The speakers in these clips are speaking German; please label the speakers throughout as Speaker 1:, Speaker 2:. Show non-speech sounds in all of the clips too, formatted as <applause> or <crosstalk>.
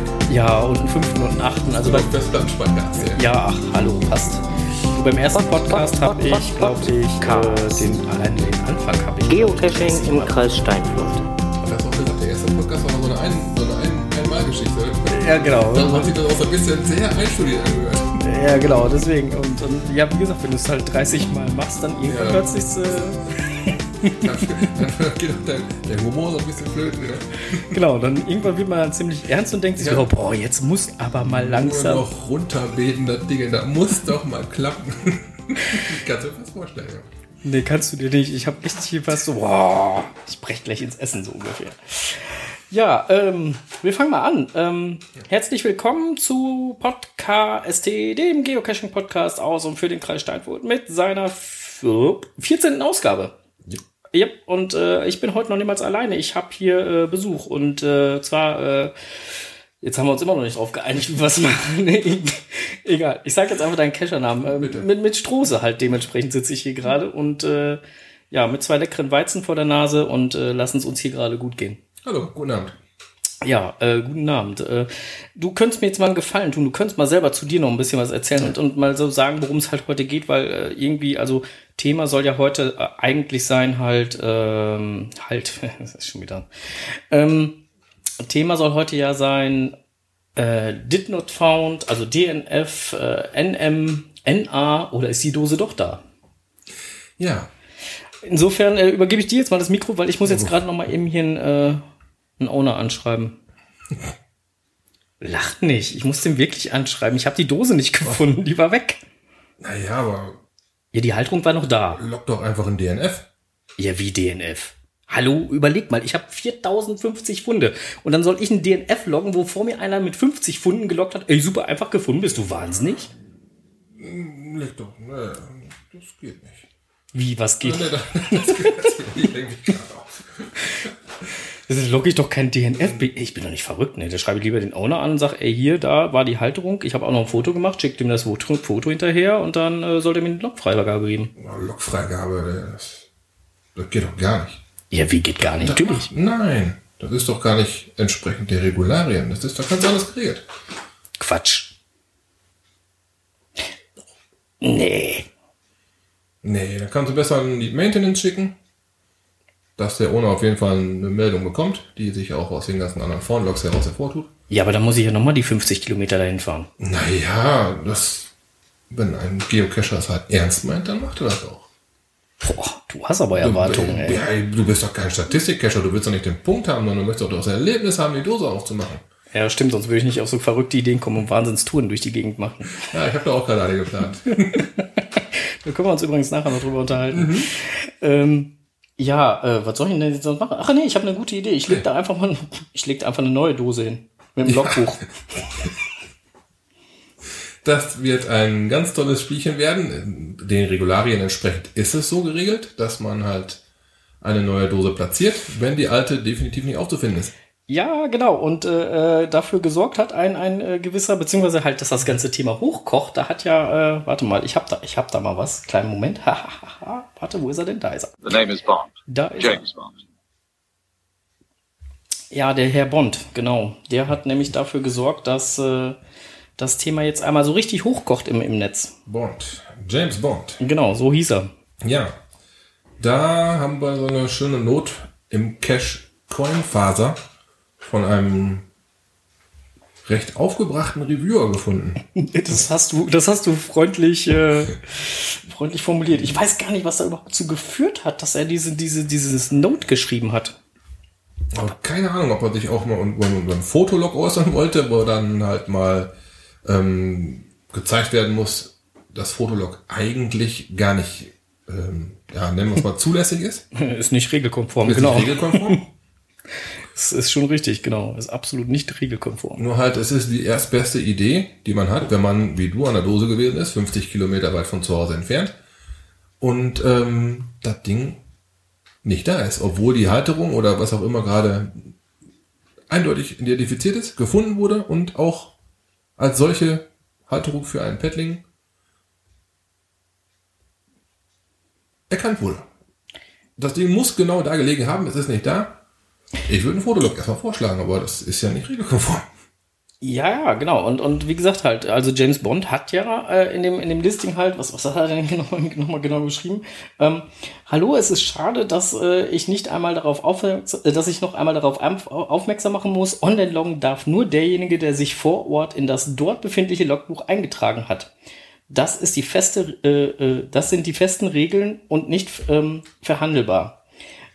Speaker 1: Und.
Speaker 2: Ja, und einen fünften und einen achten. Also bei,
Speaker 1: Oder Festplattenspeicher ja.
Speaker 2: ach, hallo, passt. Du, beim ersten Podcast habe ich, glaube ich, äh, den, allein den Anfang habe ich.
Speaker 3: Geocaching im Kreis Steinfurt.
Speaker 1: Und du auch gesagt, der erste Podcast war noch so eine, Ein so eine Ein Einmalgeschichte.
Speaker 2: Ja, genau.
Speaker 1: Dann hat sich das auch so ein bisschen sehr einstudiert angehört.
Speaker 2: Ja, genau, deswegen. Und, und ja, wie gesagt, wenn du es halt 30 Mal machst, dann irgendwann
Speaker 1: Ja.
Speaker 2: hört sich's, äh,
Speaker 1: Dann, geht auch der, der Humor so ein bisschen flöten. Ne?
Speaker 2: genau, dann irgendwann wird man dann ziemlich ernst und denkt sich,
Speaker 1: Ja.
Speaker 2: so, boah, jetzt muss aber mal
Speaker 1: Nur
Speaker 2: langsam.
Speaker 1: noch runterbeten, das Ding, da muss doch mal klappen. <laughs> Kannst du dir das vorstellen, ja.
Speaker 2: Nee, kannst du dir nicht. Ich habe echt hier was so, boah, ich brech gleich ins Essen so ungefähr. Ja, ähm, wir fangen mal an. Ähm, herzlich willkommen zu Podcast, dem Geocaching-Podcast aus und für den Kreis Steinfurt mit seiner f- 14. Ausgabe. Ja, und äh, ich bin heute noch niemals alleine. Ich habe hier äh, Besuch und äh, zwar, äh, jetzt haben wir uns immer noch nicht drauf geeinigt, wie wir es machen. <laughs> Nee, egal. Ich sage jetzt einfach deinen Cachernamen. Äh, mit, mit Strose halt dementsprechend sitze ich hier gerade und äh, ja, mit zwei leckeren Weizen vor der Nase und lassen es uns hier gerade gut gehen.
Speaker 1: Hallo, guten Abend.
Speaker 2: Ja, äh, guten Abend. Äh, du könntest mir jetzt mal einen Gefallen tun. Du könntest mal selber zu dir noch ein bisschen was erzählen und, und mal so sagen, worum es halt heute geht, weil äh, irgendwie, also Thema soll ja heute äh, eigentlich sein, halt, ähm, halt, <laughs> das ist schon wieder. Ähm, Thema soll heute ja sein, äh, did not found, also DNF, äh, NM, NA oder ist die Dose doch da?
Speaker 1: Ja,
Speaker 2: Insofern äh, übergebe ich dir jetzt mal das Mikro, weil ich muss jetzt gerade noch mal eben hier einen, äh, einen Owner anschreiben. Lacht nicht. Ich muss den wirklich anschreiben. Ich habe die Dose nicht gefunden. Die war weg.
Speaker 1: naja, aber
Speaker 2: Ja, die Halterung war noch da.
Speaker 1: lock doch einfach ein DNF.
Speaker 2: Ja, wie DNF? Hallo, überleg mal. Ich habe 4050 Funde. Und dann soll ich ein DNF loggen, wo vor mir einer mit 50 Funden gelockt hat. Ey, super, einfach gefunden. Bist du wahnsinnig?
Speaker 1: Leg doch, ne, das geht nicht.
Speaker 2: Wie, was geht? <laughs>
Speaker 1: Nee, das, das geht nicht. Ich leg mich gerade auf. <laughs>
Speaker 2: Das logge ich doch kein DNF. Ich bin doch nicht verrückt, ne? Da schreibe ich lieber den Owner an und sage, ey, hier, da war die Halterung. Ich habe auch noch ein Foto gemacht, schickt ihm das Foto, Foto hinterher und dann äh, soll er mir eine Logfreigabe geben.
Speaker 1: Lokfreigabe, das, das geht doch gar nicht.
Speaker 2: Ja, wie geht gar nicht? Natürlich.
Speaker 1: Nein, das ist doch gar nicht entsprechend der Regularien. Das ist doch ganz anders geregelt.
Speaker 2: Quatsch. Nee.
Speaker 1: Nee, dann kannst du besser an die Maintenance schicken, dass der Owner auf jeden Fall eine Meldung bekommt, die sich auch aus den ganzen anderen Vornlogs heraus hervortut.
Speaker 2: Ja, aber dann muss ich ja nochmal die 50 Kilometer dahin fahren.
Speaker 1: Naja, das, wenn ein Geocacher es halt ernst meint, dann macht er das auch.
Speaker 2: Boah, du hast aber Erwartungen,
Speaker 1: du,
Speaker 2: ey.
Speaker 1: ja, du bist doch kein Statistikcacher, du willst doch nicht den Punkt haben, sondern du möchtest doch das Erlebnis haben, die Dose aufzumachen.
Speaker 2: Ja, stimmt, sonst würde ich nicht auf so verrückte Ideen kommen und Wahnsinnstouren durch die Gegend machen.
Speaker 1: Ja, ich habe da auch gerade eine geplant. <laughs>
Speaker 2: Da können wir uns übrigens nachher noch drüber unterhalten. Ähm, ja, äh, was soll ich denn jetzt sonst machen? Ach nee, ich habe eine gute Idee. Ich leg da einfach mal, ich leg da einfach eine neue Dose hin. Mit dem Logbuch.
Speaker 1: Das wird ein ganz tolles Spielchen werden. Den Regularien entsprechend ist es so geregelt, dass man halt eine neue Dose platziert, wenn die alte definitiv nicht aufzufinden ist.
Speaker 2: Ja, genau. Und äh, äh, dafür gesorgt hat ein, ein äh, gewisser, beziehungsweise halt, dass das ganze Thema hochkocht. Da hat ja, äh, warte mal, ich hab da, ich hab da mal was. Kleinen Moment. <laughs> warte, wo ist er denn? Da ist er.
Speaker 4: The name is Bond.
Speaker 2: Da ist
Speaker 4: James Bond.
Speaker 2: er. Ja, der Herr Bond, genau. Der hat nämlich dafür gesorgt, dass äh, das Thema jetzt einmal so richtig hochkocht im, im Netz.
Speaker 1: Bond. James Bond.
Speaker 2: Genau, so hieß er.
Speaker 1: Ja. Da haben wir so eine schöne Not im Cache Coinfaser von einem recht aufgebrachten Reviewer gefunden. <laughs>
Speaker 2: Das hast du, das hast du freundlich, äh, <laughs> freundlich formuliert. Ich weiß gar nicht, was da überhaupt zu geführt hat, dass er diese, diese, dieses Note geschrieben hat.
Speaker 1: Aber keine Ahnung, ob er sich auch mal über über ein Fotolog äußern wollte, wo dann halt mal ähm, gezeigt werden muss, dass Fotolog eigentlich gar nicht, ähm, ja, nennen wir es mal, <laughs> zulässig ist.
Speaker 2: Ist nicht regelkonform,
Speaker 1: Ist
Speaker 2: genau.
Speaker 1: nicht regelkonform.
Speaker 2: Das ist schon richtig, genau. Ist absolut nicht regelkonform.
Speaker 1: Nur halt, es ist die erstbeste Idee, die man hat, wenn man, wie du, an der Dose gewesen ist, 50 Kilometer weit von zu Hause entfernt. Und ähm, das Ding nicht da ist, obwohl die Halterung oder was auch immer gerade eindeutig identifiziert ist, gefunden wurde und auch als solche Halterung für einen Paddling erkannt wurde. Das Ding muss genau da gelegen haben, es ist nicht da. Ich würde einen Fotolog erstmal vorschlagen, aber das ist ja nicht regelkonform.
Speaker 2: Ja, genau. Und, und wie gesagt halt, also James Bond hat ja äh, in, dem, in dem Listing halt, was, was hat er denn nochmal <laughs> noch genau geschrieben? Ähm, Hallo, es ist schade, dass äh, ich nicht einmal darauf aufmerksam, äh, dass ich noch einmal darauf aufmerksam machen muss. Online loggen darf nur derjenige, der sich vor Ort in das dort befindliche Logbuch eingetragen hat. Das ist die feste, äh, äh, das sind die festen Regeln und nicht ähm, verhandelbar.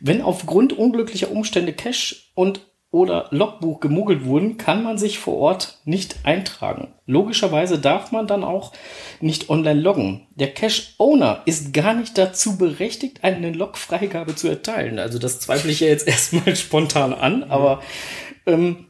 Speaker 2: Wenn aufgrund unglücklicher Umstände Cash und oder Logbuch gemuggelt wurden, kann man sich vor Ort nicht eintragen. Logischerweise darf man dann auch nicht online loggen. Der Cache-Owner ist gar nicht dazu berechtigt, eine Log-Freigabe zu erteilen. Also das zweifle ich ja jetzt <laughs> erstmal spontan an, aber ähm,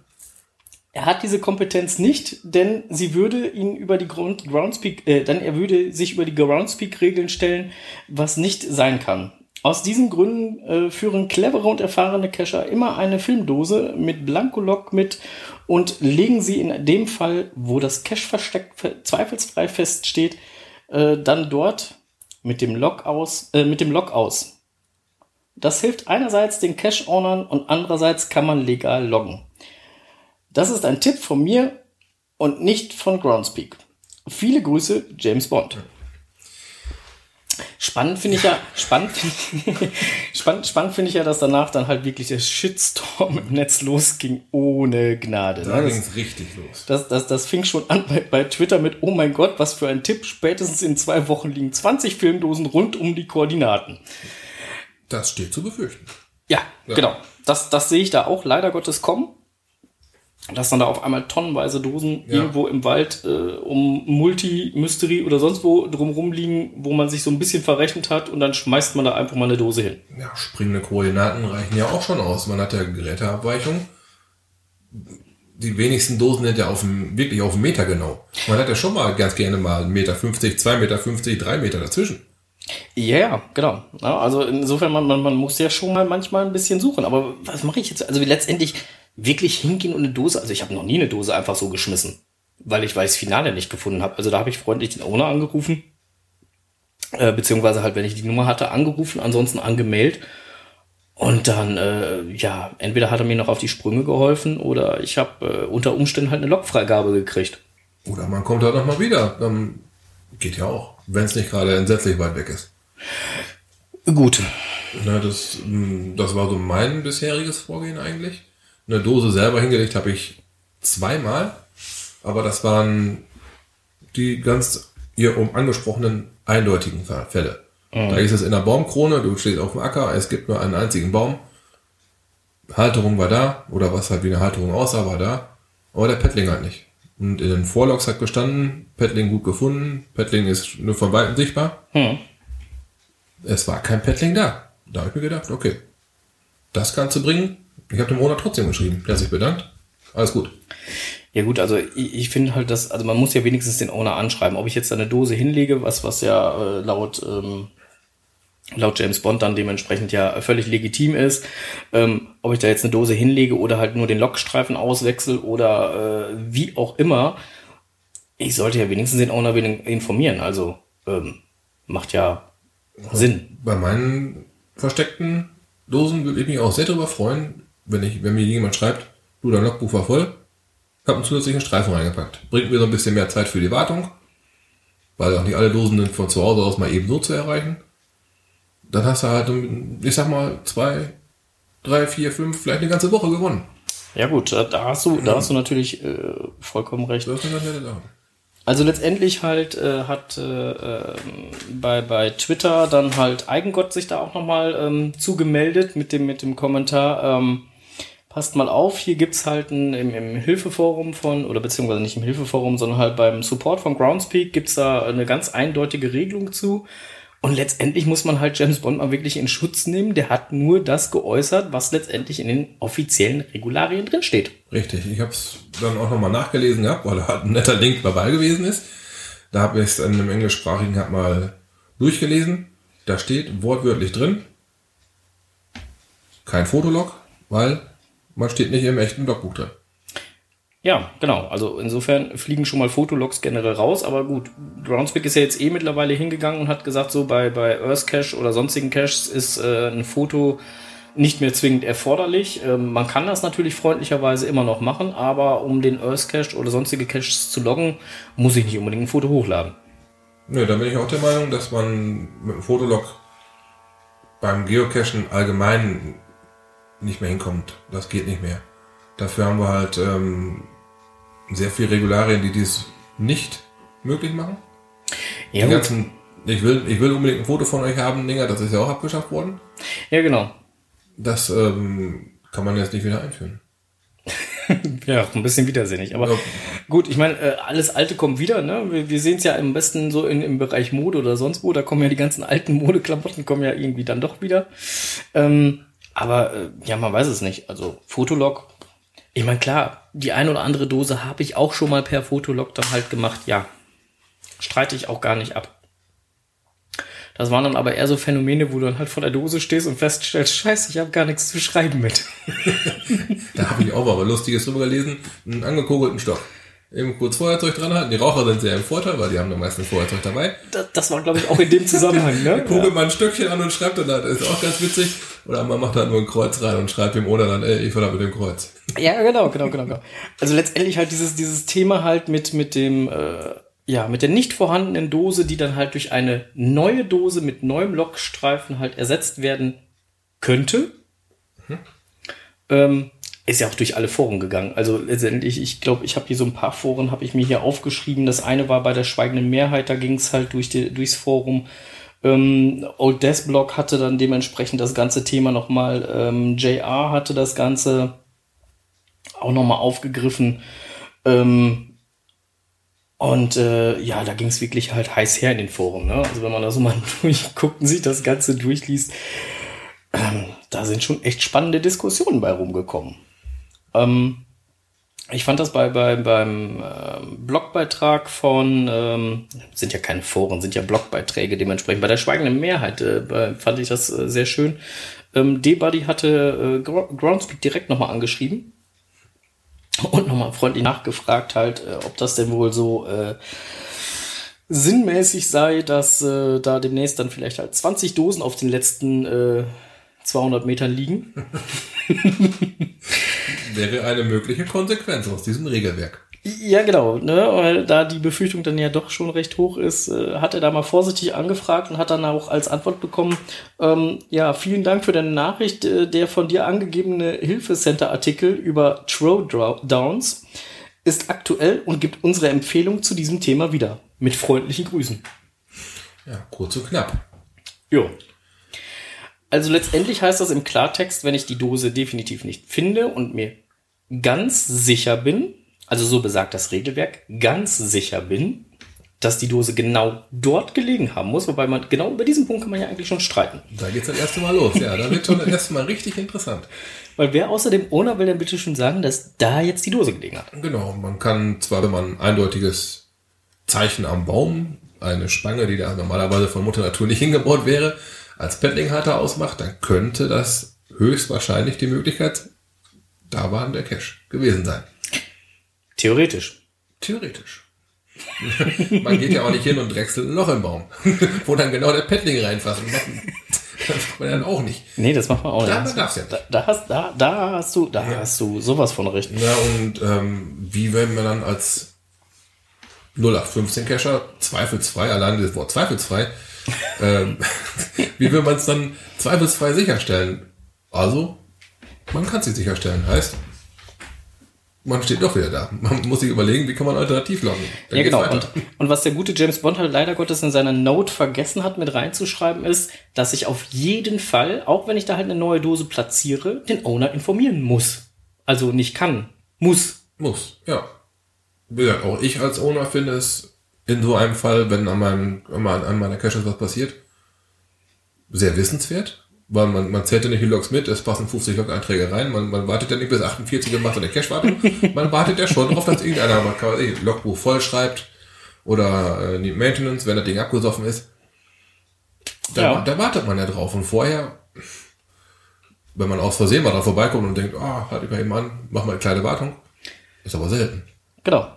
Speaker 2: er hat diese Kompetenz nicht, denn sie würde ihn über die Groundspeak, äh, dann er würde sich über die Groundspeak-Regeln stellen, was nicht sein kann. Aus diesen Gründen äh, führen clevere und erfahrene Cacher immer eine Filmdose mit Blankolog mit und legen sie in dem Fall, wo das Cache-Versteck zweifelsfrei feststeht, äh, dann dort mit dem Log aus, äh, mit dem Log aus. Das hilft einerseits den Cache-Ownern und andererseits kann man legal loggen. Das ist ein Tipp von mir und nicht von Groundspeak. Viele Grüße, James Bond. Spannend finde ich ja, spannend <laughs> spannend, spannend finde ich ja, dass danach dann halt wirklich der Shitstorm im Netz losging ohne Gnade.
Speaker 1: Da
Speaker 2: ne?
Speaker 1: ging es richtig los.
Speaker 2: Das, das, das fing schon an bei, bei Twitter mit, oh mein Gott, was für ein Tipp. Spätestens in zwei Wochen liegen 20 Filmdosen rund um die Koordinaten.
Speaker 1: Das steht zu befürchten.
Speaker 2: Ja, ja. genau. Das, das sehe ich da auch leider Gottes kommen dass dann da auf einmal tonnenweise Dosen ja. irgendwo im Wald äh, um Multi, Mystery oder sonst wo drumrum liegen, wo man sich so ein bisschen verrechnet hat und dann schmeißt man da einfach mal eine Dose hin.
Speaker 1: Ja, springende Koordinaten reichen ja auch schon aus. Man hat ja Geräteabweichung. Die wenigsten Dosen sind ja auf dem, wirklich auf dem Meter genau. Man hat ja schon mal ganz gerne mal 1,50 Meter, 2,50 Meter, 3 Meter dazwischen.
Speaker 2: Ja, yeah, genau. Ja, also insofern, man, man, man muss ja schon mal manchmal ein bisschen suchen. Aber was mache ich jetzt? Also letztendlich wirklich hingehen und eine Dose, also ich habe noch nie eine Dose einfach so geschmissen, weil ich weiß Finale nicht gefunden habe. Also da habe ich freundlich den Owner angerufen, äh, beziehungsweise halt, wenn ich die Nummer hatte, angerufen, ansonsten angemeldet. Und dann, äh, ja, entweder hat er mir noch auf die Sprünge geholfen oder ich habe äh, unter Umständen halt eine Lokfreigabe gekriegt.
Speaker 1: Oder man kommt halt nochmal wieder. Dann geht ja auch, wenn es nicht gerade entsetzlich weit weg ist.
Speaker 2: Gut.
Speaker 1: Na, das, hm, das war so mein bisheriges Vorgehen eigentlich. Eine Dose selber hingelegt habe ich zweimal, aber das waren die ganz hier um angesprochenen eindeutigen Fälle. Mhm. Da ist es in der Baumkrone, du stehst auf dem Acker, es gibt nur einen einzigen Baum. Halterung war da, oder was halt wie eine Halterung aussah, war da, aber der Paddling halt nicht. Und in den Vorlogs hat gestanden, Paddling gut gefunden, Paddling ist nur von Weitem sichtbar. Mhm. Es war kein Paddling da. Da habe ich mir gedacht, okay, das kannst du bringen, ich habe dem Owner trotzdem geschrieben. Der hat sich bedankt. Alles gut.
Speaker 2: Ja gut, also ich, ich finde halt, dass, also man muss ja wenigstens den Owner anschreiben. Ob ich jetzt eine Dose hinlege, was, was ja äh, laut, ähm, laut James Bond dann dementsprechend ja völlig legitim ist, ähm, ob ich da jetzt eine Dose hinlege oder halt nur den Lokstreifen auswechsel oder äh, wie auch immer, ich sollte ja wenigstens den Owner informieren. Also ähm, macht ja Sinn.
Speaker 1: Bei meinen versteckten Dosen würde ich mich auch sehr darüber freuen, wenn ich, wenn mir jemand schreibt, du, dein Logbuch war voll, hab einen zusätzlichen Streifen reingepackt. Bringt mir so ein bisschen mehr Zeit für die Wartung, weil auch nicht alle Dosen sind von zu Hause aus mal eben so zu erreichen. Dann hast du halt, ich sag mal, zwei, drei, vier, fünf, vielleicht eine ganze Woche gewonnen.
Speaker 2: Ja gut, da hast du, da hast du natürlich äh, vollkommen recht. Also letztendlich halt äh, hat äh, äh, bei, bei Twitter dann halt Eigengott sich da auch nochmal ähm, zugemeldet mit dem, mit dem Kommentar, ähm, passt mal auf, hier gibt's halt ein, im, im Hilfeforum von, oder beziehungsweise nicht im Hilfeforum, sondern halt beim Support von Groundspeak gibt's da eine ganz eindeutige Regelung zu. Und letztendlich muss man halt James Bond mal wirklich in Schutz nehmen. Der hat nur das geäußert, was letztendlich in den offiziellen Regularien drinsteht.
Speaker 1: Richtig, ich habe es dann auch nochmal nachgelesen gehabt, weil da halt ein netter Link dabei gewesen ist. Da habe ich es in einem englischsprachigen hab mal durchgelesen. Da steht wortwörtlich drin, kein Fotolog, weil man steht nicht im echten Logbuch drin.
Speaker 2: Ja, genau. Also insofern fliegen schon mal Fotologs generell raus, aber gut, Groundspeak ist ja jetzt eh mittlerweile hingegangen und hat gesagt, so bei, bei Earth Cache oder sonstigen Caches ist äh, ein Foto nicht mehr zwingend erforderlich. Ähm, man kann das natürlich freundlicherweise immer noch machen, aber um den Earth Cache oder sonstige Caches zu loggen, muss ich nicht unbedingt ein Foto hochladen.
Speaker 1: Nö, da bin ich auch der Meinung, dass man mit dem Fotolog beim Geocachen allgemein nicht mehr hinkommt. Das geht nicht mehr. Dafür haben wir halt ähm, sehr viele Regularien, die dies nicht möglich machen.
Speaker 2: Ja,
Speaker 1: Die ganzen, ich will, ich will unbedingt ein Foto von euch haben, Dinger, das ist ja auch abgeschafft worden.
Speaker 2: ja genau.
Speaker 1: Das ähm, kann man jetzt nicht wieder einführen. <laughs>
Speaker 2: Ja, ein bisschen widersinnig. Aber
Speaker 1: Ja.
Speaker 2: gut, ich meine, äh, alles Alte kommt wieder. Ne? Wir, wir sehen es ja am besten so in, im Bereich Mode oder sonst wo. Da kommen ja die ganzen alten Modeklamotten kommen ja irgendwie dann doch wieder. Ähm, aber äh, ja, man weiß es nicht. Also Fotolog. Ich meine, klar, die ein oder andere Dose habe ich auch schon mal per Fotolog dann halt gemacht. Ja, streite ich auch gar nicht ab. Das waren dann aber eher so Phänomene, wo du dann halt vor der Dose stehst und feststellst, scheiße, ich habe gar nichts zu schreiben mit. <laughs>
Speaker 1: Da habe ich auch mal was Lustiges drüber gelesen. Einen angekogelten Stock. Eben kurz Feuerzeug dran halten. Die Raucher sind sehr im Vorteil, weil die haben am meisten Feuerzeug dabei.
Speaker 2: Das, das war, glaube ich, auch in dem Zusammenhang. Ne? <laughs>
Speaker 1: Kugelt man ein Stöckchen an und schreibt dann, das ist auch ganz witzig. Oder man macht halt nur ein Kreuz rein und schreibt dem oder dann, ey, ich da mit dem Kreuz.
Speaker 2: Ja, genau, genau, genau, genau. Also letztendlich halt dieses, dieses Thema halt mit, mit dem, äh, ja, mit der nicht vorhandenen Dose, die dann halt durch eine neue Dose mit neuem Lockstreifen halt ersetzt werden könnte. Ähm, ist ja auch durch alle Foren gegangen. Also letztendlich, ich glaube, ich habe hier so ein paar Foren, habe ich mir hier aufgeschrieben. Das eine war bei der schweigenden Mehrheit, da ging es halt durch die, durchs Forum. Ähm, Old Death Blog hatte dann dementsprechend das ganze Thema nochmal. Ähm, JR hatte das Ganze auch nochmal aufgegriffen. Ähm, und äh, ja, da ging es wirklich halt heiß her in den Foren. Ne? Also wenn man da so mal <laughs> durchguckt und sich das Ganze durchliest, ähm, da sind schon echt spannende Diskussionen bei rumgekommen. Ähm, ich fand das bei, bei beim ähm, Blogbeitrag von, ähm, sind ja keine Foren, sind ja Blogbeiträge dementsprechend. Bei der schweigenden Mehrheit äh, fand ich das äh, sehr schön. Ähm, D-Buddy hatte äh, Gro- Groundspeak direkt nochmal angeschrieben und nochmal freundlich nachgefragt halt, äh, ob das denn wohl so äh, sinnmäßig sei, dass äh, da demnächst dann vielleicht halt 20 Dosen auf den letzten äh, 200 Metern liegen. <laughs>
Speaker 1: Wäre eine mögliche Konsequenz aus diesem Regelwerk.
Speaker 2: Ja, genau, ne? Weil da die Befürchtung dann ja doch schon recht hoch ist, äh, hat er da mal vorsichtig angefragt und hat dann auch als Antwort bekommen, ähm, ja, vielen Dank für deine Nachricht. Äh, der von dir angegebene Hilfecenter-Artikel über Throwdowns ist aktuell und gibt unsere Empfehlung zu diesem Thema wieder. Mit freundlichen Grüßen.
Speaker 1: Ja, kurz und knapp.
Speaker 2: Jo. Also letztendlich heißt das im Klartext, wenn ich die Dose definitiv nicht finde und mir ganz sicher bin, also so besagt das Regelwerk, ganz sicher bin, dass die Dose genau dort gelegen haben muss, wobei man genau über diesen Punkt kann man ja eigentlich schon streiten.
Speaker 1: Da geht's das erste Mal los. Ja, da wird schon das erste Mal richtig interessant.
Speaker 2: Weil wer außer dem Owner will denn bitte schon sagen, dass da jetzt die Dose gelegen hat?
Speaker 1: Genau, man kann zwar, wenn man ein eindeutiges Zeichen am Baum, eine Spange, die da normalerweise von Mutter Natur nicht <laughs> hingebaut wäre, als Paddlinghalter ausmacht, dann könnte das höchstwahrscheinlich die Möglichkeit, da war der Cache gewesen sein.
Speaker 2: Theoretisch.
Speaker 1: Theoretisch. <laughs> man geht ja auch nicht hin und drechselt ein Loch im Baum, <laughs> wo dann genau der Paddling reinfasst. <laughs> Das macht man dann auch nicht.
Speaker 2: Nee, das macht man auch
Speaker 1: Da
Speaker 2: nicht.
Speaker 1: ja
Speaker 2: Da, da, hast, da, da hast du, da hast du sowas von recht.
Speaker 1: Na und ähm, wie werden wir dann als 0815 Cacher zweifelsfrei, allein das Wort zweifelsfrei, ähm, <laughs> wie will man es dann zweifelsfrei sicherstellen? Also, man kann sie sicherstellen. Heißt, man steht doch wieder da. Man muss sich überlegen, wie kann man alternativ loggen. Dann
Speaker 2: Ja, genau. Und, und was der gute James Bond halt leider Gottes in seiner Note vergessen hat, mit reinzuschreiben, ist, dass ich auf jeden Fall, auch wenn ich da halt eine neue Dose platziere, den Owner informieren muss. Also nicht kann, muss.
Speaker 1: Muss, ja. Wie gesagt, auch ich als Owner finde es in so einem Fall, wenn an, meinem, an meiner- Cache was passiert, sehr wissenswert. Weil man, man zählt ja nicht die Logs mit, es passen 50 Log-Einträge rein, man, man wartet ja nicht bis 48 und macht eine Cache-Wartung. <laughs> man wartet ja schon darauf, dass irgendeiner mal sich Logbuch voll schreibt oder äh, die Maintenance, wenn das Ding abgesoffen ist. Da,
Speaker 2: Ja.
Speaker 1: da wartet man ja drauf. Und vorher, wenn man aus Versehen mal da vorbeikommt und denkt, ah, halt ich mal eben an, mach mal eine kleine Wartung, ist aber selten.
Speaker 2: Genau.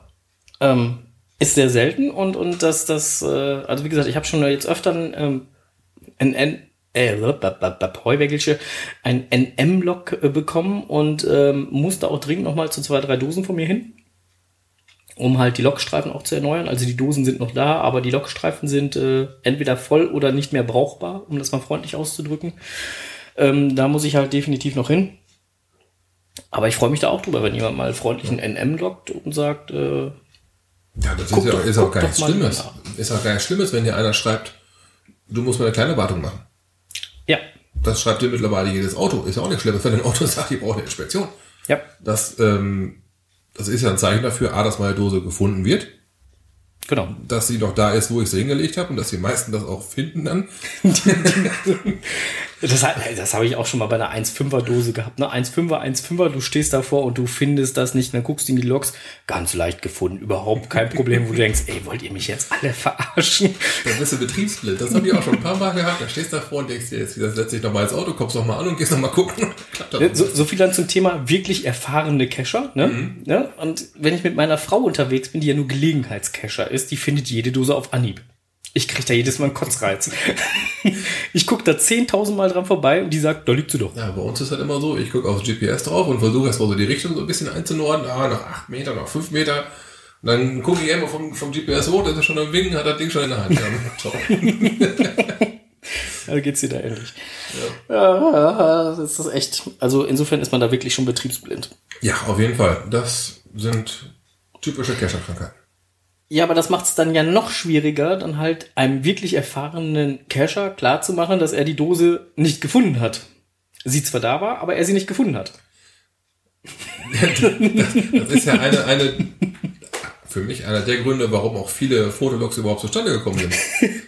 Speaker 2: Ähm, ist sehr selten und, und das, das, äh, also wie gesagt, ich habe schon jetzt öfter ähm, ein, ein äh, Heuwägelsche ein NM-Lok äh, bekommen und ähm, musste auch dringend nochmal zu zwei, drei Dosen von mir hin, um halt die Lokstreifen auch zu erneuern. Also die Dosen sind noch da, aber die Lokstreifen sind äh, entweder voll oder nicht mehr brauchbar, um das mal freundlich auszudrücken. Ähm, da muss ich halt definitiv noch hin. Aber ich freue mich da auch drüber, wenn jemand mal freundlich einen NM lockt und sagt, äh,
Speaker 1: Ja, das
Speaker 2: Guck
Speaker 1: ist, ja,
Speaker 2: doch-
Speaker 1: ist auch gar
Speaker 2: doch
Speaker 1: nichts
Speaker 2: mal
Speaker 1: Schlimmes. Ist auch gar nichts Schlimmes, wenn dir einer schreibt, du musst mir eine kleine Wartung machen.
Speaker 2: ja,
Speaker 1: Das schreibt dir mittlerweile jedes Auto. Ist ja auch nichts Schlimmes, wenn ein Auto <laughs> sagt, ich brauche eine Inspektion.
Speaker 2: ja,
Speaker 1: Das, ähm, das ist ja ein Zeichen dafür, A, dass meine Dose gefunden wird,
Speaker 2: genau.
Speaker 1: dass sie noch da ist, wo ich sie hingelegt habe und dass die meisten das auch finden dann. <laughs> <laughs>
Speaker 2: Das, das habe ich auch schon mal bei einer 1,5er Dose gehabt. Ne? 1,5er, 1,5er, du stehst davor und du findest das nicht, dann guckst du in die Logs, ganz leicht gefunden, überhaupt kein Problem, wo du denkst, ey, wollt ihr mich jetzt alle verarschen?
Speaker 1: Dann bist du betriebsblind. Das habe ich auch schon ein paar Mal gehabt. Da stehst du davor und denkst dir, jetzt das setzt dich nochmal ins Auto, kommst noch mal an und gehst noch mal gucken. <laughs>
Speaker 2: So, so viel dann zum Thema wirklich erfahrene Cacher. Ne?
Speaker 1: Mhm.
Speaker 2: Ne? Und wenn ich mit meiner Frau unterwegs bin, die ja nur Gelegenheitscacher ist, die findet jede Dose auf Anhieb. Ich krieg da jedes Mal einen Kotzreiz. ich guck da 10.000 Mal dran vorbei und die sagt, da liegt sie doch.
Speaker 1: Ja, bei uns ist halt immer so, ich gucke aufs GPS drauf und versuche erstmal so die Richtung so ein bisschen einzunordnen. Ah, noch acht Meter, noch fünf Meter. Und dann gucke ich immer vom, vom GPS hoch, ist schon am Winken, hat das Ding schon in der Hand. Ja. <laughs>
Speaker 2: Da geht's dir da endlich. Ja. das ist echt. Also insofern ist man da wirklich schon betriebsblind.
Speaker 1: ja, auf jeden Fall. Das sind typische Cacher-Krankheiten.
Speaker 2: Ja, aber das macht es dann ja noch schwieriger, dann halt einem wirklich erfahrenen Cacher klarzumachen, dass er die Dose nicht gefunden hat. Sie zwar da war, aber er sie nicht gefunden hat. <laughs>
Speaker 1: Das ist ja eine, eine, für mich einer der Gründe, warum auch viele Fotologs überhaupt zustande gekommen sind. <laughs>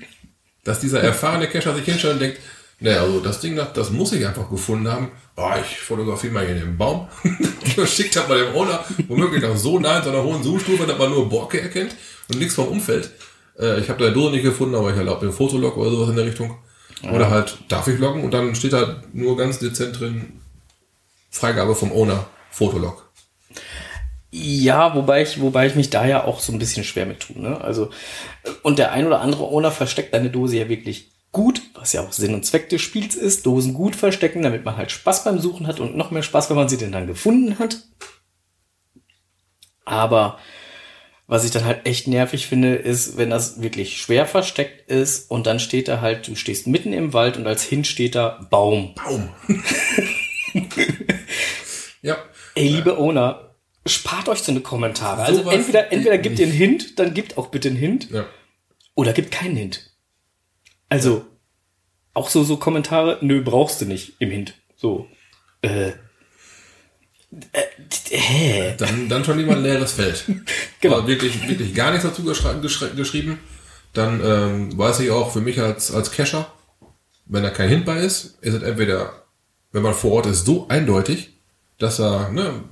Speaker 1: Dass dieser erfahrene Cacher sich hinstellt und denkt, naja, also das Ding, das, das muss ich einfach gefunden haben. Oh, ich fotografiere mal hier den Baum. <laughs> Schickt das mal dem Owner, womöglich auch so nah in so einer hohen Zoomstufe, dass man nur Borke erkennt und nichts vom Umfeld. Äh, ich habe da Dose nicht gefunden, aber ich erlaube den Fotolog oder sowas in der Richtung. Oder halt, darf ich loggen? Und dann steht da nur ganz dezent drin, Freigabe vom Owner, Fotolog.
Speaker 2: Ja, wobei ich, wobei ich mich da ja auch so ein bisschen schwer mit tue. Ne? Also, und der ein oder andere Owner versteckt deine Dose ja wirklich gut, was ja auch Sinn und Zweck des Spiels ist, Dosen gut verstecken, damit man halt Spaß beim Suchen hat und noch mehr Spaß, wenn man sie denn dann gefunden hat. Aber was ich dann halt echt nervig finde, ist, wenn das wirklich schwer versteckt ist und dann steht da halt, du stehst mitten im Wald und als Hint steht da Baum.
Speaker 1: Baum. <laughs> ja.
Speaker 2: Ey, liebe Owner, spart euch so eine Kommentare. Also
Speaker 1: Sowas
Speaker 2: entweder, entweder gebt ihr einen Hint, dann gebt auch bitte einen Hint.
Speaker 1: Ja.
Speaker 2: Oder gibt keinen Hint. Also, auch so, so Kommentare, nö, brauchst du nicht im Hint. So, äh, äh, hä?
Speaker 1: Dann, dann schon lieber ein leeres Feld. <laughs>
Speaker 2: Genau.
Speaker 1: Aber wirklich, wirklich gar nichts dazu geschri geschri geschrieben. Dann ähm, weiß ich auch für mich als, als Cacher, wenn da kein Hint bei ist, ist es entweder, wenn man vor Ort ist, so eindeutig, dass da ne,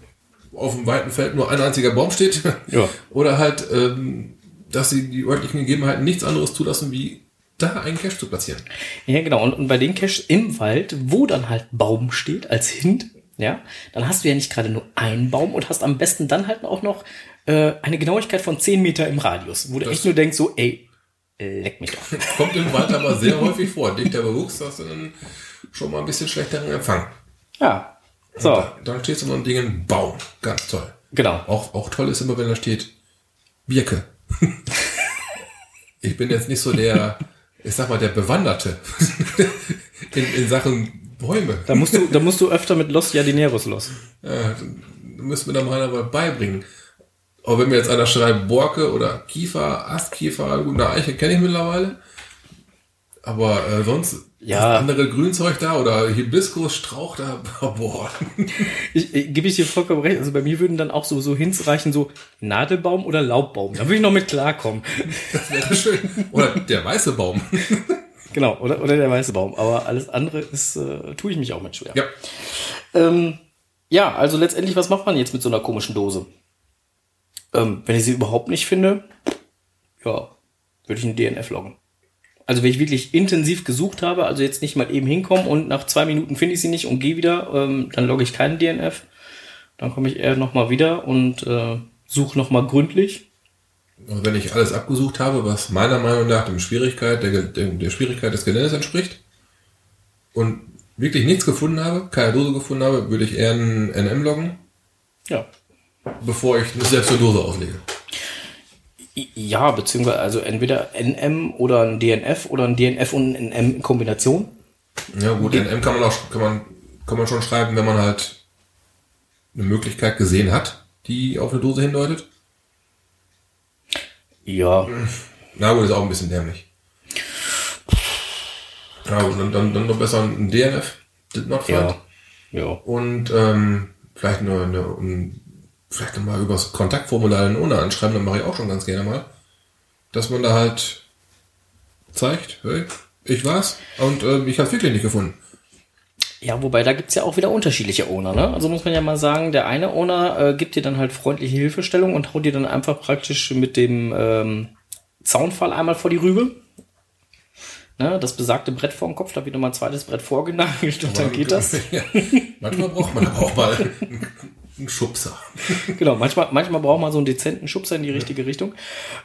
Speaker 1: auf dem weiten Feld nur ein einziger Baum steht.
Speaker 2: Ja. <laughs>
Speaker 1: Oder halt, ähm, dass sie die örtlichen Gegebenheiten nichts anderes zulassen, wie da einen Cache zu platzieren.
Speaker 2: Ja, genau. Und, und bei den Caches im Wald, wo dann halt Baum steht als Hint, ja, dann hast du ja nicht gerade nur einen Baum und hast am besten dann halt auch noch äh, eine Genauigkeit von 10 Meter im Radius, wo du
Speaker 1: Das-
Speaker 2: echt nur denkst, so, ey, leck mich doch. <laughs>
Speaker 1: Kommt im Wald aber sehr häufig vor. Dichter Bewuchs, hast du dann schon mal ein bisschen schlechteren Empfang.
Speaker 2: Ja. So,
Speaker 1: Da, dann steht so ein Ding Baum. Ganz toll.
Speaker 2: genau.
Speaker 1: Auch, auch toll ist immer, wenn da steht Birke. <laughs> ich bin jetzt nicht so der, <laughs> ich sag mal, der Bewanderte <laughs> in, in Sachen Bäume.
Speaker 2: Da musst du, da musst du öfter mit Los Jardineros los.
Speaker 1: Ja, du müsst mir da mal einer beibringen. Aber wenn mir jetzt einer schreibt Borke oder Kiefer, Astkiefer, gut, eine Eiche kenne ich mittlerweile. Aber äh, sonst
Speaker 2: Ja.
Speaker 1: andere Grünzeug da oder Hibiskus, Strauch da, <laughs> boah.
Speaker 2: Ich, ich, gebe ich dir vollkommen recht. Also bei mir würden dann auch so, so Hints reichen, so Nadelbaum oder Laubbaum. Da würde ich noch mit klarkommen.
Speaker 1: Das wäre schön. Oder der weiße Baum. <laughs>
Speaker 2: Genau, oder, oder der weiße Baum. Aber alles andere ist, äh, tue ich mich auch mit schwer.
Speaker 1: ja.
Speaker 2: Ähm, ja, also letztendlich, was macht man jetzt mit so einer komischen Dose? Ähm, wenn ich sie überhaupt nicht finde, ja, würde ich einen DNF loggen. Also wenn ich wirklich intensiv gesucht habe, also jetzt nicht mal eben hinkommen und nach zwei Minuten finde ich sie nicht und gehe wieder, ähm, dann logge ich keinen DNF. Dann komme ich eher nochmal wieder und äh, suche nochmal gründlich.
Speaker 1: Und wenn ich alles abgesucht habe, was meiner Meinung nach dem Schwierigkeit, der, der, Schwierigkeit des Geländes entspricht, und wirklich nichts gefunden habe, keine Dose gefunden habe, würde ich eher ein NM loggen,
Speaker 2: Ja.
Speaker 1: bevor ich selbst eine Dose auslege.
Speaker 2: Ja, beziehungsweise also entweder NM oder ein DNF oder ein DNF und ein NM in Kombination.
Speaker 1: Ja gut, NM kann man auch kann man, kann man schon schreiben, wenn man halt eine Möglichkeit gesehen hat, die auf eine Dose hindeutet.
Speaker 2: Ja,
Speaker 1: Na gut, ist auch ein bisschen dämlich. Ja gut, dann, dann, dann noch besser ein DNF, did not find.
Speaker 2: ja, ja.
Speaker 1: Und ähm, vielleicht eine, eine, ein, vielleicht mal übers Kontaktformular den ohne anschreiben, dann mache ich auch schon ganz gerne mal. Dass man da halt zeigt, hey, ich war's und ähm, ich habe wirklich nicht gefunden.
Speaker 2: Ja, wobei da gibt's ja auch wieder unterschiedliche Owner, ne? Also muss man ja mal sagen, der eine Owner äh, gibt dir dann halt freundliche Hilfestellung und haut dir dann einfach praktisch mit dem ähm, Zaunfall einmal vor die Rübe. Ne, das besagte Brett vor dem Kopf, da wird nochmal ein zweites Brett vorgenagelt und dann geht das. <laughs>
Speaker 1: Ja, manchmal braucht man aber auch mal <laughs> einen Schubser. <laughs>
Speaker 2: Genau, manchmal, manchmal braucht man so einen dezenten Schubser in die richtige Richtung.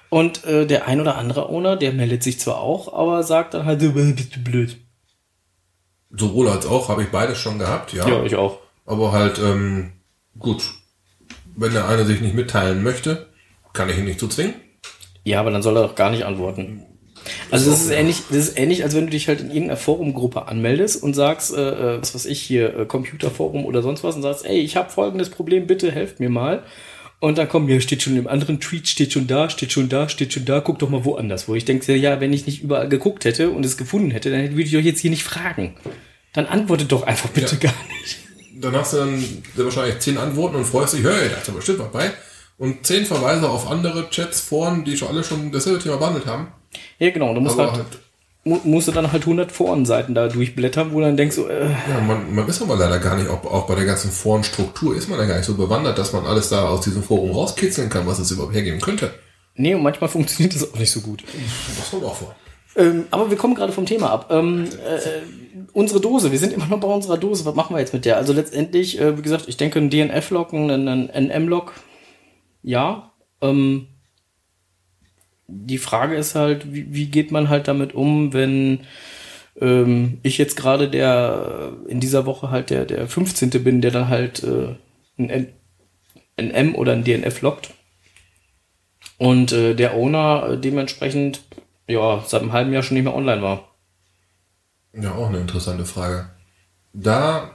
Speaker 2: Und äh, der ein oder andere Owner, der meldet sich zwar auch, aber sagt dann halt, du bist du blöd.
Speaker 1: Sowohl als auch habe ich beides schon gehabt, ja.
Speaker 2: Ja, ich auch.
Speaker 1: Aber halt, ähm, gut. Wenn der eine sich nicht mitteilen möchte, kann ich ihn nicht zu zwingen.
Speaker 2: Ja, aber dann soll er doch gar nicht antworten. Also das ist ähnlich, das ist ähnlich, als wenn du dich halt in irgendeiner Forumgruppe anmeldest und sagst, äh, äh, was weiß ich hier, äh, Computerforum oder sonst was und sagst, ey, ich habe folgendes Problem, bitte helft mir mal. Und dann kommt mir, steht schon im anderen Tweet, steht schon da, steht schon da, steht schon da, guck doch mal woanders. Wo ich denke, ja, wenn ich nicht überall geguckt hätte und es gefunden hätte, dann würde ich euch jetzt hier nicht fragen. Dann antwortet doch einfach bitte
Speaker 1: Ja.
Speaker 2: gar nicht.
Speaker 1: Dann hast du dann wahrscheinlich zehn Antworten und freust dich, hey, da ist aber bestimmt was bei. Und zehn Verweise auf andere Chats, Foren, die schon alle schon dasselbe Thema behandelt haben.
Speaker 2: Ja, genau, du musst halt,
Speaker 1: halt,
Speaker 2: mu musst du dann halt 100 Forenseiten da durchblättern, wo du dann denkst, so, äh,
Speaker 1: ja, man, man ist aber leider gar nicht, auch, auch bei der ganzen Forenstruktur ist man ja gar nicht so bewandert, dass man alles da aus diesem Forum rauskitzeln kann, was es überhaupt hergeben könnte.
Speaker 2: nee, und manchmal <laughs> funktioniert das auch nicht so gut.
Speaker 1: Das kommt auch vor.
Speaker 2: Ähm, aber wir kommen gerade vom Thema ab. Ähm, äh, unsere Dose, wir sind immer noch bei unserer Dose. Was machen wir jetzt mit der? Also letztendlich, äh, wie gesagt, ich denke, ein DNF-Log, ein, ein NM-Log, ja. Ähm, die Frage ist halt, wie, wie geht man halt damit um, wenn ähm, ich jetzt gerade der in dieser Woche halt der, der 15. bin, der dann halt äh, ein N NM oder ein DNF loggt. Und äh, der Owner äh, dementsprechend ja seit einem halben Jahr schon nicht mehr online war.
Speaker 1: Ja, auch eine interessante Frage. Da,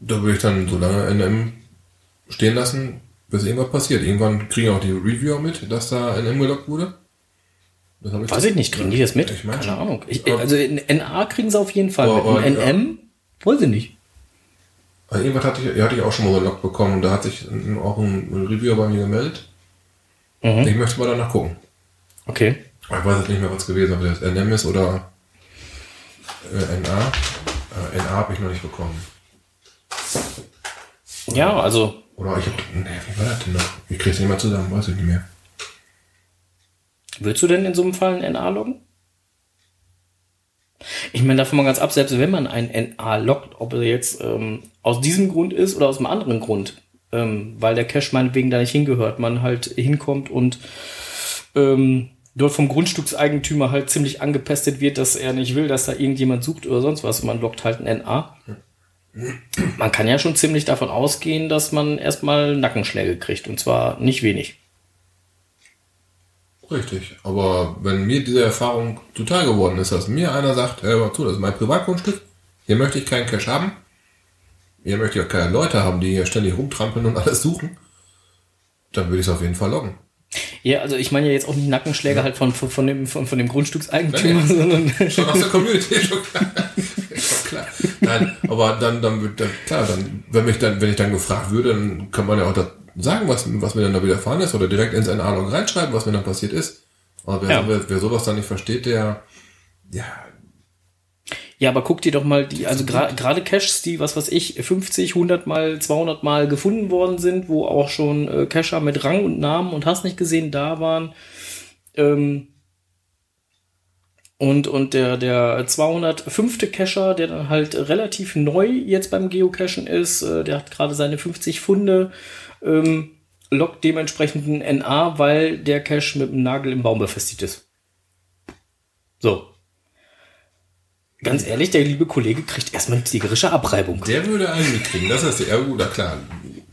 Speaker 1: da würde ich dann so lange NM stehen lassen, bis irgendwas passiert. Irgendwann kriegen auch die Reviewer mit, dass da NM gelockt wurde. Das hab
Speaker 2: Weiß ich nicht, kriegen die das mit?
Speaker 1: Ich meine
Speaker 2: Keine. Ahnung. Ich, also in NA kriegen sie auf jeden Fall
Speaker 1: Aber-
Speaker 2: mit. Ein
Speaker 1: aber-
Speaker 2: NM? Weiß ich nicht.
Speaker 1: Also irgendwas hatte ich, ja, hatte ich auch schon mal so einen Log bekommen und da hat sich ein- auch ein, ein Reviewer bei mir gemeldet.
Speaker 2: Mhm.
Speaker 1: Ich möchte mal danach gucken.
Speaker 2: Okay.
Speaker 1: Ich weiß jetzt nicht mehr, was gewesen ist, ob das NM ist oder äh, NA. Äh, NA habe ich noch nicht bekommen.
Speaker 2: Ja, also
Speaker 1: Oder ich habe, nee, wie war das denn noch? Ich krieg's nicht mehr zusammen, weiß ich nicht mehr.
Speaker 2: Würdest du denn in so einem Fall ein NA loggen? Ich meine, davon mal ganz ab, selbst wenn man ein NA loggt, ob er jetzt ähm, aus diesem Grund ist oder aus einem anderen Grund, ähm, weil der Cache meinetwegen da nicht hingehört, man halt hinkommt und ähm, dort vom Grundstückseigentümer halt ziemlich angepestet wird, dass er nicht will, dass da irgendjemand sucht oder sonst was und man loggt halt ein NA. Man kann ja schon ziemlich davon ausgehen, dass man erstmal Nackenschläge kriegt und zwar nicht wenig.
Speaker 1: Richtig. Aber wenn mir diese Erfahrung total geworden ist, dass mir einer sagt, hör mal zu, das ist mein Privatgrundstück, hier möchte ich keinen Cash haben, hier möchte ich auch keine Leute haben, die hier ständig rumtrampeln und alles suchen, dann würde ich es auf jeden Fall loggen.
Speaker 2: Ja, also ich meine ja jetzt auch nicht Nackenschläge halt von, von, von, dem, von, von dem Grundstückseigentümer, sondern
Speaker 1: Schon aus der Community, schon klar. Nein, aber dann, dann wird, dann, klar, dann, wenn mich dann, wenn ich dann gefragt würde, dann kann man ja auch das sagen, was, was mir dann da widerfahren ist, oder direkt ins NA-Log reinschreiben, was mir dann passiert ist. Aber wer,
Speaker 2: Ja.
Speaker 1: wer, wer sowas dann nicht versteht, der, ja,
Speaker 2: ja, aber guck dir doch mal die, also gra- gerade Caches, die, was weiß ich, 50, 100 mal, 200 mal gefunden worden sind, wo auch schon äh, Cacher mit Rang und Namen und hast nicht gesehen da waren. Ähm, und, und der, der 205. Cacher, der dann halt relativ neu jetzt beim Geocachen ist, äh, der hat gerade seine 50 Funde, ähm, lockt dementsprechend ein NA, weil der Cache mit einem Nagel im Baum befestigt ist. So. Ganz ehrlich, der liebe Kollege kriegt erstmal eine tigerische Abreibung.
Speaker 1: Der würde einen mitkriegen, das ist ja gut, na klar.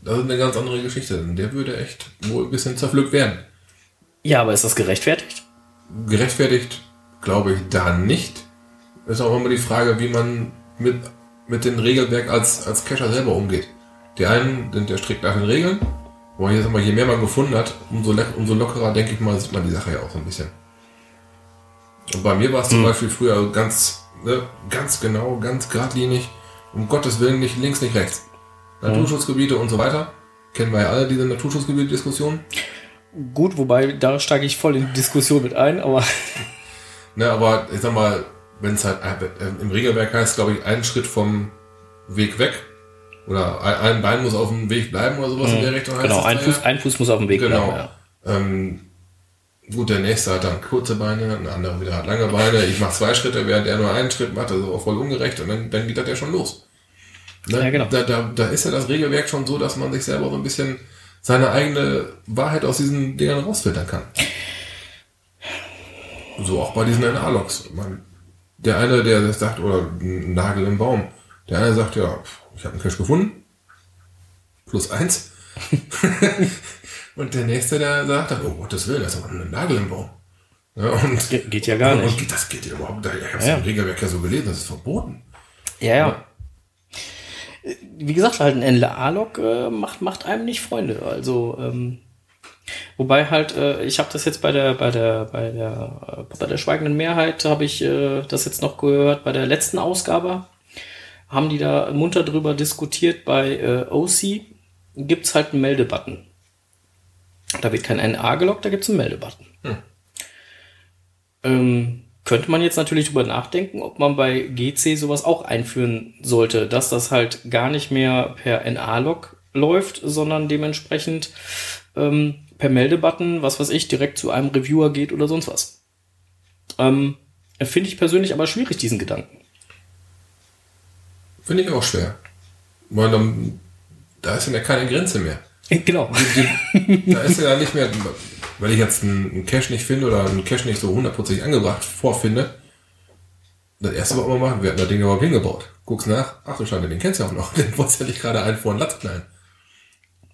Speaker 1: Das ist eine ganz andere Geschichte. Der würde echt wohl ein bisschen zerpflückt werden.
Speaker 2: Ja, aber ist das gerechtfertigt?
Speaker 1: Gerechtfertigt glaube ich da nicht. Ist auch immer die Frage, wie man mit, mit dem Regelwerk als, als Cacher selber umgeht. Die einen sind ja strikt nach den Regeln, wo ich jetzt immer, je mehr man gefunden hat, umso, umso lockerer, denke ich mal, sieht man die Sache ja auch so ein bisschen. Und bei mir war es zum Beispiel früher ganz, ne, ganz genau, ganz geradlinig, um Gottes Willen nicht links, nicht rechts. Naturschutzgebiete und so weiter. Kennen wir ja alle diese Naturschutzgebiete-Diskussionen.
Speaker 2: Gut, wobei da steige ich voll in die Diskussion mit ein, aber
Speaker 1: Ne, aber ich sag mal, wenn es halt äh, im Regelwerk heißt, glaube ich, ein Schritt vom Weg weg oder ein, ein Bein muss auf dem Weg bleiben oder sowas in der Richtung heißt
Speaker 2: genau,
Speaker 1: es
Speaker 2: ein
Speaker 1: da
Speaker 2: Fuß,
Speaker 1: ja.
Speaker 2: ein Fuß muss auf dem Weg
Speaker 1: Genau.
Speaker 2: bleiben. Ja.
Speaker 1: Ähm, gut, der nächste hat dann kurze Beine, ein anderer wieder hat lange Beine. Ich mache zwei Schritte, während er nur einen Schritt macht, also auch voll ungerecht und dann, dann geht das ja schon los. Ne?
Speaker 2: Ja, genau.
Speaker 1: Da, da, da ist ja das Regelwerk schon so, dass man sich selber so ein bisschen seine eigene Wahrheit aus diesen Dingern rausfiltern kann. So auch bei diesen NA-Logs. Man- Der eine, der das sagt, oder ein Nagel im Baum, der eine sagt, ja, ich habe einen Cache gefunden, plus eins. <laughs> und der nächste, der sagt, oh Gottes Willen, da ist aber ein Nagel im Baum. Ja, und,
Speaker 2: Ge- geht ja gar
Speaker 1: und,
Speaker 2: nicht.
Speaker 1: Und das geht ja überhaupt nicht. Ich habe
Speaker 2: Ja.
Speaker 1: im Regelwerk ja so gelesen, das ist verboten.
Speaker 2: Ja, ja. Wie gesagt, halt ein NLA-Log äh, macht, macht einem nicht Freunde. Also, ähm, wobei halt, äh, ich habe das jetzt bei der, bei der, bei der, äh, bei der schweigenden Mehrheit habe ich äh, das jetzt noch gehört, bei der letzten Ausgabe haben die da munter drüber diskutiert. Bei äh, OC gibt's halt einen Meldebutton. Da wird kein NA gelockt, da gibt's einen Meldebutton. Ähm, könnte man jetzt natürlich drüber nachdenken, ob man bei GC sowas auch einführen sollte, dass das halt gar nicht mehr per NA-Log läuft, sondern dementsprechend ähm, per Meldebutton, was weiß ich, direkt zu einem Reviewer geht oder sonst was. Ähm, Finde ich persönlich aber schwierig, diesen Gedanken.
Speaker 1: Finde ich auch schwer. Weil dann, da ist ja keine Grenze mehr.
Speaker 2: Genau.
Speaker 1: Da ist ja nicht mehr, wenn ich jetzt einen, Cache nicht finde oder einen Cache nicht so hundertprozentig angebracht vorfinde, das erste, was wir machen, wir hatten das Ding überhaupt hingebaut. Guckst nach, ach du Schande, den kennst du ja auch noch. <laughs> Den wolltest ja nicht gerade einen vor den Latz knallen.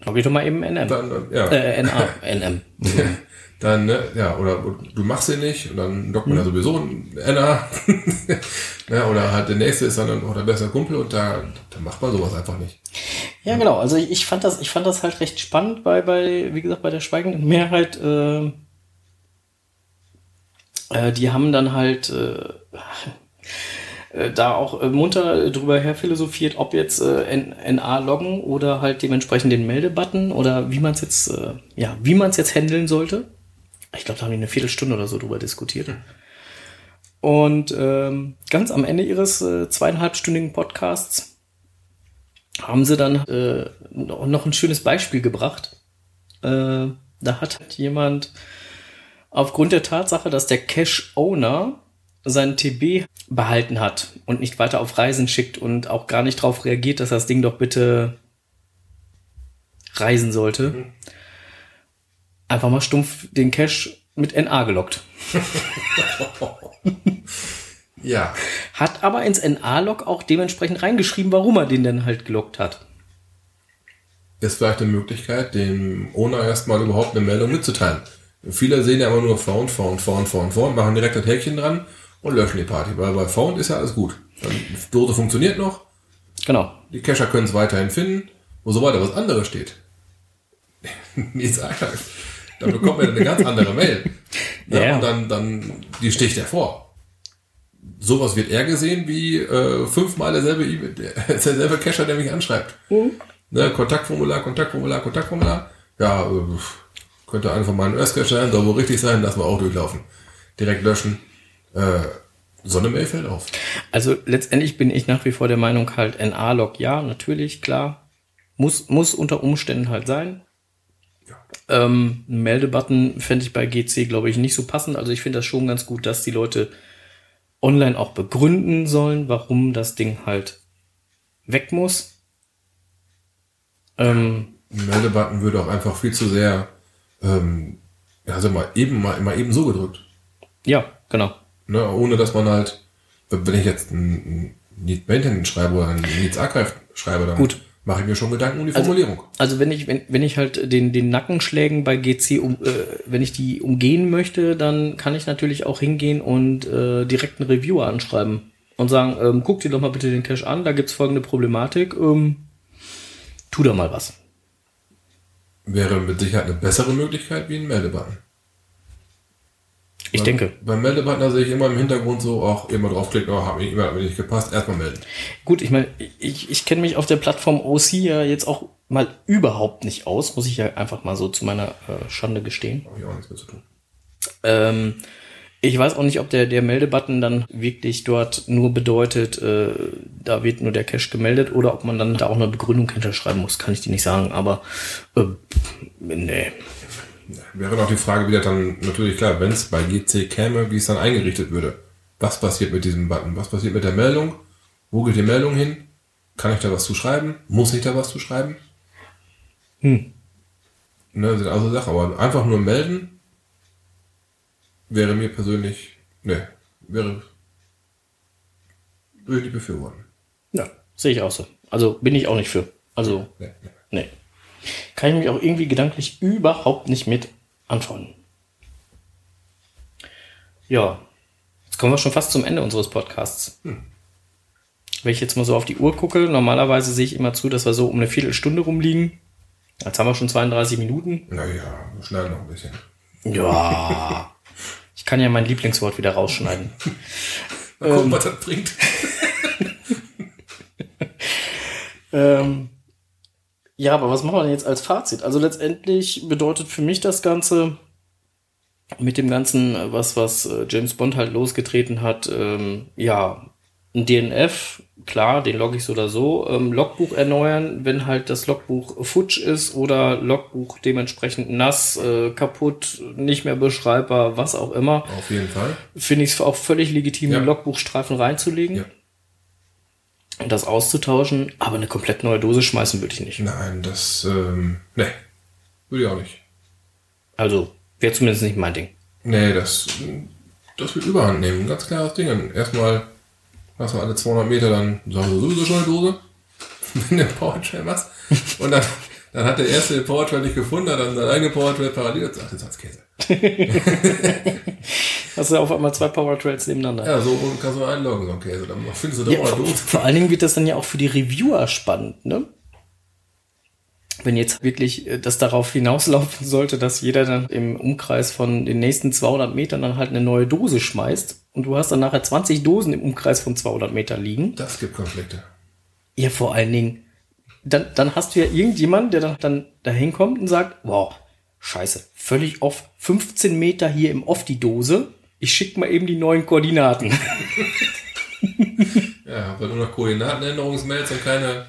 Speaker 2: Log ich doch mal eben NM.
Speaker 1: Dann, dann, ja,
Speaker 2: Äh, NA, NM. <laughs>
Speaker 1: dann, ne, ja, oder du machst den nicht und dann dockt man ja sowieso ein NA. ja, <laughs> oder halt der nächste ist dann auch der beste Kumpel und da, da macht man sowas einfach nicht.
Speaker 2: Ja, genau. Also ich, ich fand das, ich fand das halt recht spannend bei, bei, wie gesagt, bei der schweigenden Mehrheit. Äh, äh, die haben dann halt äh, äh, da auch äh, munter drüber her philosophiert, ob jetzt äh, N- NA loggen oder halt dementsprechend den Meldebutton oder wie man es jetzt, äh, ja, wie man es jetzt handeln sollte. Ich glaube, da haben die eine Viertelstunde oder so drüber diskutiert. Und ähm, ganz am Ende ihres äh, zweieinhalbstündigen Podcasts haben sie dann äh, noch ein schönes Beispiel gebracht. Äh, da hat jemand aufgrund der Tatsache, dass der Cache-Owner seinen TB behalten hat und nicht weiter auf Reisen schickt und auch gar nicht darauf reagiert, dass das Ding doch bitte reisen sollte, einfach mal stumpf den Cache mit NA gelockt. <laughs>
Speaker 1: Ja,
Speaker 2: Hat aber ins NA-Log auch dementsprechend reingeschrieben, warum er den denn halt gelockt hat.
Speaker 1: ist vielleicht eine Möglichkeit, dem Owner erstmal überhaupt eine Meldung mitzuteilen. Viele sehen ja immer nur Found, Found, Found, Found, Found, machen direkt das Häkchen dran und löschen die Party, weil bei Found ist ja alles gut. Die Dose funktioniert noch,
Speaker 2: Genau.
Speaker 1: die Cacher können es weiterhin finden, und sobald da was anderes steht, <laughs> nichts anderes, dann bekommt man eine ganz andere Mail. Ja,
Speaker 2: Ja.
Speaker 1: Und dann, dann, die sticht hervor. Sowas wird er gesehen wie äh, fünfmal derselbe, E-Mail- der, <laughs> derselbe Cacher, der mich anschreibt. Ne, Kontaktformular, Kontaktformular, Kontaktformular. Ja, äh, könnte einer von meinen Earthcache sein, soll wohl richtig sein, lassen wir auch durchlaufen. Direkt löschen. Äh, so eine Mail fällt auf.
Speaker 2: Also letztendlich bin ich nach wie vor der Meinung halt NA-Log, ja, natürlich, klar. Muss, muss unter Umständen halt sein. Ähm, ein Meldebutton fände ich bei GC, glaube ich, nicht so passend. Also ich finde das schon ganz gut, dass die Leute online auch begründen sollen, warum das Ding halt weg muss. Ähm,
Speaker 1: Ein Meldebutton würde auch einfach viel zu sehr, ähm, ja, sag mal, eben mal, mal eben so gedrückt.
Speaker 2: ja, genau.
Speaker 1: Ne, ohne dass man halt wenn ich jetzt ein Need Maintenance schreibe oder ein Needs Archive schreibe, dann
Speaker 2: Gut.
Speaker 1: mache ich mir schon Gedanken um die Formulierung.
Speaker 2: Also wenn ich, wenn, wenn ich halt den, den Nackenschlägen bei GC, um, äh, wenn ich die umgehen möchte, dann kann ich natürlich auch hingehen und äh, direkt einen Reviewer anschreiben und sagen, ähm, guck dir doch mal bitte den Cache an, da gibt's folgende Problematik, ähm, tu da mal was.
Speaker 1: Wäre mit Sicherheit eine bessere Möglichkeit wie ein Meldebutton.
Speaker 2: Ich
Speaker 1: Beim-
Speaker 2: denke.
Speaker 1: Beim Meldebutton sehe ich immer im Hintergrund so auch immer draufklicken, oh, hat mir immer hat mir nicht gepasst, erstmal melden.
Speaker 2: Gut, ich meine, ich, ich kenne mich auf der Plattform OC ja jetzt auch mal überhaupt nicht aus, muss ich ja einfach mal so zu meiner äh, Schande gestehen.
Speaker 1: Habe ich auch nichts mehr zu tun.
Speaker 2: Ähm, ich weiß auch nicht, ob der, der Meldebutton dann wirklich dort nur bedeutet, äh, da wird nur der Cache gemeldet oder ob man dann da auch eine Begründung hinterschreiben muss, kann ich dir nicht sagen, aber äh, nee.
Speaker 1: Wäre noch die Frage wieder dann natürlich klar, wenn es bei GC käme, wie es dann eingerichtet würde. Was passiert mit diesem Button? Was passiert mit der Meldung? Wo geht die Meldung hin? Kann ich da was zu schreiben? Muss ich da was zu schreiben?
Speaker 2: Hm.
Speaker 1: Ne, sind also Sachen, aber einfach nur melden wäre mir persönlich, ne, wäre, würde ich befürworten.
Speaker 2: Ja, sehe ich auch so. Also bin ich auch nicht für. Also,
Speaker 1: Ne, ne.
Speaker 2: nee. Kann ich mich auch irgendwie gedanklich überhaupt nicht mit anfreunden. Ja, jetzt kommen wir schon fast zum Ende unseres Podcasts. Wenn ich jetzt mal so auf die Uhr gucke, normalerweise sehe ich immer zu, dass wir so um eine Viertelstunde rumliegen. Jetzt haben wir schon 32 Minuten.
Speaker 1: Naja, wir schneiden noch ein bisschen.
Speaker 2: Ja. <laughs> Ich kann ja mein Lieblingswort wieder rausschneiden.
Speaker 1: Mal gucken, was das bringt. <laughs>
Speaker 2: Ähm, ja, aber was machen wir denn jetzt als Fazit? Also letztendlich bedeutet für mich das Ganze mit dem Ganzen, äh, was, was äh, James Bond halt losgetreten hat, ähm, ja, ein DNF, klar, den logge ich so oder so, ähm, Logbuch erneuern, wenn halt das Logbuch futsch ist oder Logbuch dementsprechend nass, äh, kaputt, nicht mehr beschreibbar, was auch immer,
Speaker 1: Auf jeden Fall.
Speaker 2: finde ich es auch völlig legitim,
Speaker 1: Ja.
Speaker 2: Logbuchstreifen reinzulegen
Speaker 1: Ja.
Speaker 2: Das auszutauschen, aber eine komplett neue Dose schmeißen würde ich nicht.
Speaker 1: Nein, das, ähm, ne, würde ich auch nicht.
Speaker 2: Also, wäre zumindest nicht mein Ding.
Speaker 1: Nee, das, das wird Überhand nehmen. Ganz klares Ding. Erstmal hast du alle 200 Meter, dann sagst du sowieso schon eine Dose. <laughs> Wenn du Powertrail machst. Und dann, dann hat der erste den Powertrail nicht gefunden, hat dann sein eigenes Powertrail parallel und sagt, jetzt hat's Käse. <laughs>
Speaker 2: Hast du auf einmal zwei Powertrails nebeneinander.
Speaker 1: Ja, so kannst du einloggen, so ein Käse. Dann findest du doch
Speaker 2: Ja,
Speaker 1: mal
Speaker 2: vor, vor allen Dingen wird das dann ja auch für die Reviewer spannend, ne? Wenn jetzt wirklich äh, das darauf hinauslaufen sollte, dass jeder dann im Umkreis von den nächsten 200 Metern dann halt eine neue Dose schmeißt und du hast dann nachher 20 Dosen im Umkreis von 200 Metern liegen.
Speaker 1: Das gibt Konflikte.
Speaker 2: Ja, vor allen Dingen, dann, dann hast du ja irgendjemanden, der dann, dann dahin kommt und sagt, wow, scheiße, völlig off, 15 Meter hier im Off die Dose, ich schick mal eben die neuen Koordinaten. <laughs>
Speaker 1: Ja, weil nur noch Koordinatenänderungsmails und keine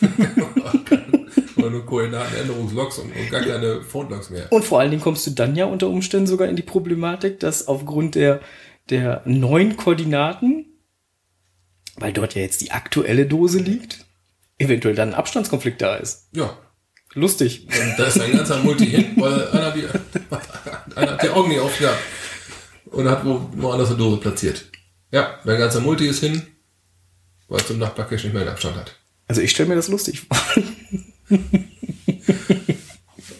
Speaker 1: <laughs> oder nur Koordinatenänderungslogs und, und gar keine Phone-Logs mehr.
Speaker 2: Und vor allen Dingen kommst du dann ja unter Umständen sogar in die Problematik, dass aufgrund der, der neuen Koordinaten, weil dort ja jetzt die aktuelle Dose liegt, eventuell dann ein Abstandskonflikt da ist.
Speaker 1: Ja,
Speaker 2: Lustig.
Speaker 1: Und da ist ein ganzer Multi hin, weil einer, die, <laughs> einer hat die Augen nicht aufgehabt und hat wo, woanders eine Dose platziert. Ja, der ganze Multi ist hin, weil es im Nachbarcache nicht mehr den Abstand hat.
Speaker 2: Also ich stelle mir das lustig vor. <laughs>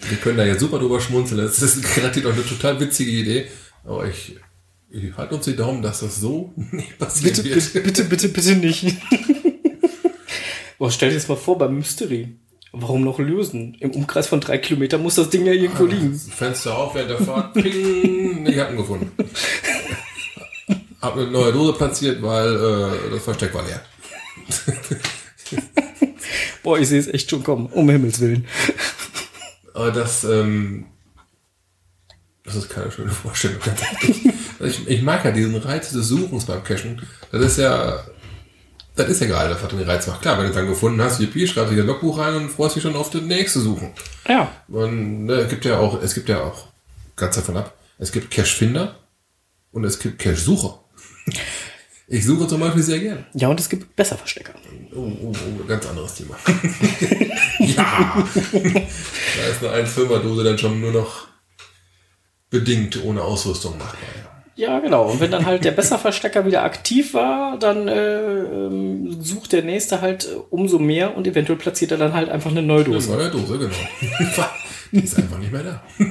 Speaker 1: Wir können da jetzt super drüber schmunzeln. Das ist garantiert auch eine total witzige Idee. Aber ich, ich halte uns die Daumen, dass das so <laughs> nicht passieren
Speaker 2: Bitte,
Speaker 1: wird.
Speaker 2: bitte, bitte, bitte, bitte nicht. Boah, <laughs> stell dir das mal vor beim Mystery. Warum noch lösen? Im Umkreis von drei Kilometern muss das Ding ja irgendwo liegen.
Speaker 1: Fenster auf während der Fahrt. Ping, ich hab ihn gefunden. <laughs> Hab eine neue Dose platziert, weil äh, das Versteck war leer. <laughs>
Speaker 2: Boah, ich sehe es echt schon kommen. Um Himmels Willen. <laughs>
Speaker 1: Aber das, ähm, das ist keine schöne Vorstellung. ich, ich mag ja diesen Reiz des Suchens beim Cachen. Das ist ja, das ist ja gerade, was den Reiz macht. Klar, wenn du es dann gefunden hast, yippie, schreibst du dir ein Logbuch rein und freust dich schon auf das nächste Suchen.
Speaker 2: Ja.
Speaker 1: Und ne, es gibt ja auch, es gibt ja auch, ganz davon ab, es gibt Cache-Finder und es gibt Cache-Sucher. Ich suche zum Beispiel sehr gern.
Speaker 2: Ja, und es gibt besser Verstecker.
Speaker 1: Oh, oh, oh, ganz anderes Thema. <laughs> ja. Da ist eine 1,5er Dose dann schon nur noch bedingt ohne Ausrüstung machbar. Ja.
Speaker 2: Genau. Und wenn dann halt der Besserverstecker wieder aktiv war, dann äh, ähm, sucht der nächste halt äh, umso mehr und eventuell platziert er dann halt einfach eine neue Dose.
Speaker 1: war der Dose, genau. <laughs> Die ist einfach nicht mehr da. <laughs>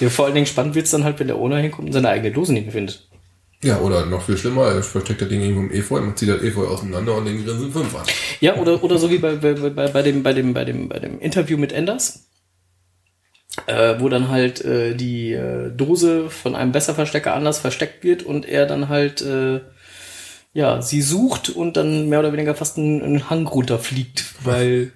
Speaker 2: Ja, vor allen Dingen spannend wird's dann halt, wenn der Owner hinkommt und seine eigene Dose nicht mehr findet.
Speaker 1: Ja, oder noch viel schlimmer, er versteckt das Ding irgendwo im Efeu, man zieht das Efeu auseinander und den grinsen fünf an.
Speaker 2: Ja, oder, oder so wie bei, bei, bei, bei, dem, bei, dem, bei, dem, bei dem Interview mit Enders, äh, wo dann halt äh, die äh, Dose von einem Besserverstecker anders versteckt wird und er dann halt äh, ja, sie sucht und dann mehr oder weniger fast einen, einen Hang runterfliegt, weil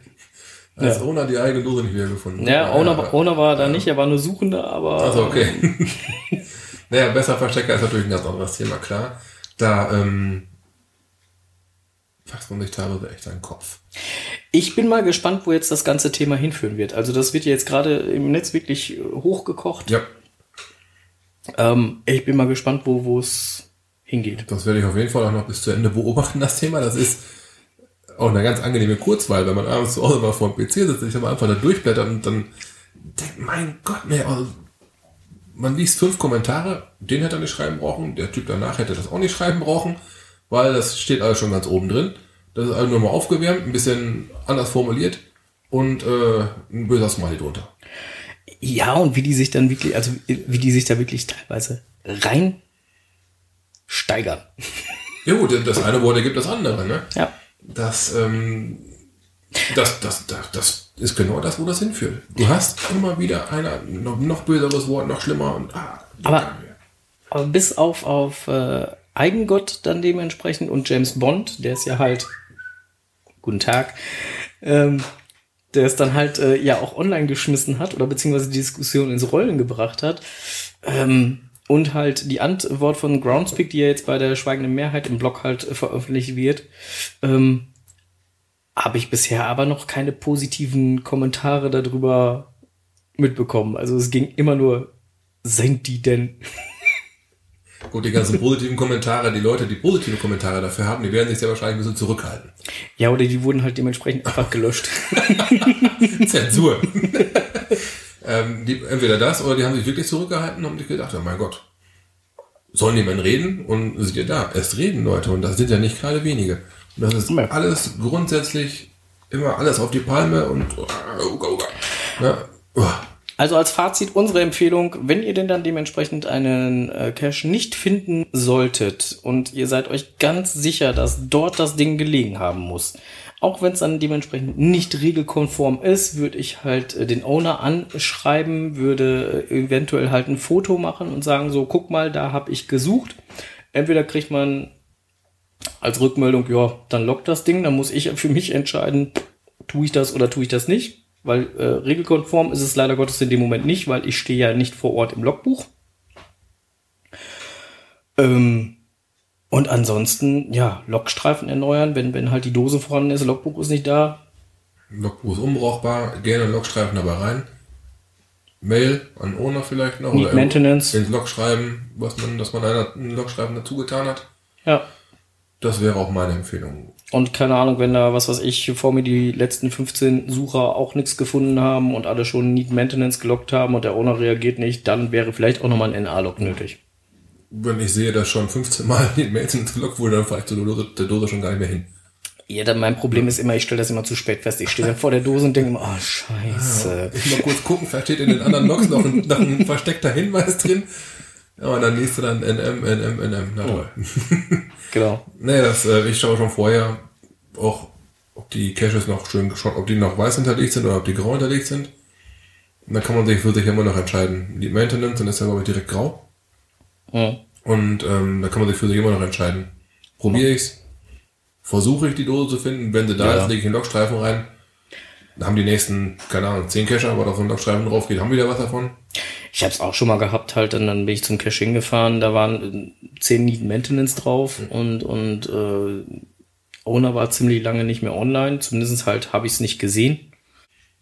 Speaker 1: Als
Speaker 2: Ja.
Speaker 1: Owner die eigene Dose nicht wiedergefunden.
Speaker 2: ja, Owner, Owner war da nicht, er war nur Suchender, aber
Speaker 1: Also okay. <laughs> naja, besser Verstecker ist natürlich ein ganz anderes Thema, klar. Da ähm, fasst man sich teilweise echt einen Kopf.
Speaker 2: Ich bin mal gespannt, wo jetzt das ganze Thema hinführen wird. Also das wird ja jetzt gerade im Netz wirklich äh, hochgekocht.
Speaker 1: Ja,
Speaker 2: Ähm, ich bin mal gespannt, wo wo es hingeht.
Speaker 1: das werde ich auf jeden Fall auch noch bis zu Ende beobachten, das Thema. Das ist auch eine ganz angenehme Kurzweil, wenn man abends zu Hause mal vor dem PC sitzt, sich aber einfach da durchblättert und dann denkt, mein Gott, ne, also man liest fünf Kommentare, den hätte er nicht schreiben brauchen, der Typ danach hätte das auch nicht schreiben brauchen, weil das steht alles schon ganz oben drin. Das ist alles nur mal aufgewärmt, ein bisschen anders formuliert und äh, ein böser Smiley drunter.
Speaker 2: Ja, und wie die sich dann wirklich, also wie die sich da wirklich teilweise rein steigern. <laughs>
Speaker 1: Ja gut, das eine Wort ergibt das andere, ne?
Speaker 2: Ja.
Speaker 1: Das, ähm, das, das, das, das ist genau das, wo das hinführt. Du hast immer wieder einer, noch, noch böseres Wort, noch schlimmer und ah,
Speaker 2: Aber- Aber bis auf, auf äh, Eigengott dann dementsprechend und James Bond, der ist ja halt, guten Tag, ähm, der es dann halt äh, ja auch online geschmissen hat oder beziehungsweise die Diskussion ins Rollen gebracht hat. Ähm, und halt die Antwort von Groundspeak, die ja jetzt bei der schweigenden Mehrheit im Blog halt äh, veröffentlicht wird, ähm, habe ich bisher aber noch keine positiven Kommentare darüber mitbekommen. Also es ging immer nur, senkt die denn?
Speaker 1: Gut, die ganzen positiven Kommentare, die Leute, die positive Kommentare dafür haben, die werden sich sehr wahrscheinlich ein bisschen zurückhalten.
Speaker 2: Ja, oder die wurden halt dementsprechend einfach gelöscht. <laughs>
Speaker 1: Zensur. <laughs> ähm, die, entweder das oder die haben sich wirklich zurückgehalten und haben sich gedacht, oh mein Gott, sollen die Menschen reden? Und sieht ihr da, es reden Leute und das sind ja nicht gerade wenige. Und das ist alles grundsätzlich immer alles auf die Palme und oh, oh, oh. Ja.
Speaker 2: Also als Fazit unsere Empfehlung, wenn ihr denn dann dementsprechend einen äh, Cache nicht finden solltet und ihr seid euch ganz sicher, dass dort das Ding gelegen haben muss, auch wenn es dann dementsprechend nicht regelkonform ist, würde ich halt äh, den Owner anschreiben, würde äh, eventuell halt ein Foto machen und sagen so, guck mal, da habe ich gesucht. Entweder kriegt man als Rückmeldung, ja, dann lockt das Ding, dann muss ich für mich entscheiden, tue ich das oder tue ich das nicht. Weil äh, regelkonform ist es leider Gottes in dem Moment nicht, weil ich stehe ja nicht vor Ort im Logbuch. Ähm, und ansonsten, ja, Logstreifen erneuern, wenn, wenn halt die Dose vorhanden ist, Logbuch ist nicht da.
Speaker 1: Logbuch ist unbrauchbar, gerne Logstreifen dabei rein. Mail an Owner vielleicht noch.
Speaker 2: Need
Speaker 1: oder
Speaker 2: Maintenance.
Speaker 1: Ins Log schreiben, was man, dass man einen Logstreifen dazu getan hat.
Speaker 2: Ja.
Speaker 1: Das wäre auch meine Empfehlung.
Speaker 2: Und keine Ahnung, wenn da, was weiß ich, vor mir die letzten 15 Sucher auch nichts gefunden haben und alle schon Need Maintenance gelockt haben und der Owner reagiert nicht, dann wäre vielleicht auch nochmal ein NA-Log nötig.
Speaker 1: Wenn ich sehe, dass schon 15 Mal <laughs> Mails ins gelockt wurde, dann fahre ich zur Dose, der Dose schon gar nicht mehr hin.
Speaker 2: Ja, dann mein Problem ist immer, ich stelle das immer zu spät fest. Ich stehe dann vor der Dose und denke immer, oh, scheiße.
Speaker 1: Ich mal kurz gucken, vielleicht steht in den anderen Logs noch ein, noch ein versteckter Hinweis drin. Ja, und dann liest du dann NM, NM, NM. Na toll. <laughs>
Speaker 2: Genau.
Speaker 1: Nee, das, äh, ich schaue schon vorher auch, ob die Caches noch schön schon, ob die noch weiß hinterlegt sind oder ob die grau hinterlegt sind. Und dann kann man sich für sich immer noch entscheiden. Die Maintenance, dann ist ja glaube ich direkt grau.
Speaker 2: Ja.
Speaker 1: Und ähm, da kann man sich für sich immer noch entscheiden. Probiere ich's, versuche ich die Dose zu finden. Wenn sie da
Speaker 2: Ja.
Speaker 1: ist, lege ich einen Logstreifen rein. Dann haben die nächsten, keine Ahnung, 10 Cacher, aber da so ein Logstreifen drauf geht, haben wieder was davon.
Speaker 2: Ich habe es auch schon mal gehabt, halt, und dann bin ich zum Cache hingefahren, da waren äh, 10 Need Maintenance drauf und, und äh, Owner war ziemlich lange nicht mehr online, zumindest halt habe ich es nicht gesehen.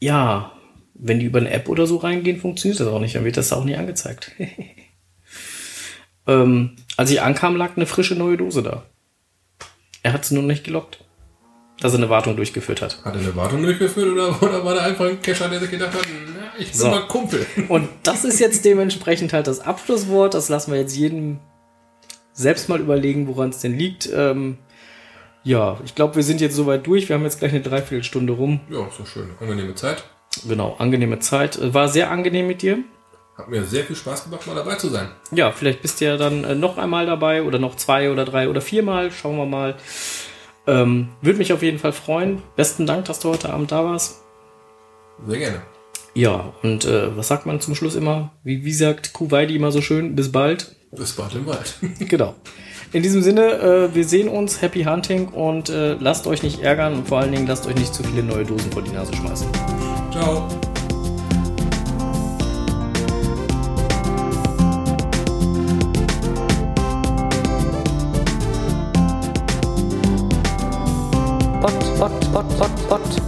Speaker 2: Ja, wenn die über eine App oder so reingehen, funktioniert das auch nicht, dann wird das auch nie angezeigt. <laughs> ähm, als ich ankam, lag eine frische neue Dose da. Er hat es nur nicht gelockt. dass er eine Wartung durchgeführt hat.
Speaker 1: Hat er eine Wartung durchgeführt oder, oder war da einfach ein Kescher, der sich gedacht hat, na, ich bin
Speaker 2: So.
Speaker 1: mal Kumpel? <laughs>
Speaker 2: Und das ist jetzt dementsprechend halt das Abschlusswort. Das lassen wir jetzt jedem selbst mal überlegen, woran es denn liegt. Ähm, ja, ich glaube, wir sind jetzt soweit durch. Wir haben jetzt gleich eine Dreiviertelstunde rum.
Speaker 1: Ja, doch schön. Angenehme Zeit.
Speaker 2: Genau, angenehme Zeit. Äh, War sehr angenehm mit dir.
Speaker 1: Hat mir sehr viel Spaß gemacht, mal dabei zu sein.
Speaker 2: Ja, vielleicht bist du ja dann äh, noch einmal dabei oder noch zwei oder drei oder viermal. Schauen wir mal. Ähm, Würde mich auf jeden Fall freuen. Besten Dank, dass du heute Abend da warst.
Speaker 1: Sehr gerne.
Speaker 2: Ja, und äh, was sagt man zum Schluss immer? Wie, wie sagt Kuwaiti immer so schön? Bis bald.
Speaker 1: Bis bald im Wald. <laughs>
Speaker 2: Genau. In diesem Sinne, äh, wir sehen uns. Happy Hunting und äh, lasst euch nicht ärgern und vor allen Dingen lasst euch nicht zu viele neue Dosen vor die Nase schmeißen.
Speaker 1: Ciao.
Speaker 3: Pod, Pod, Pod, Pod, Podcast.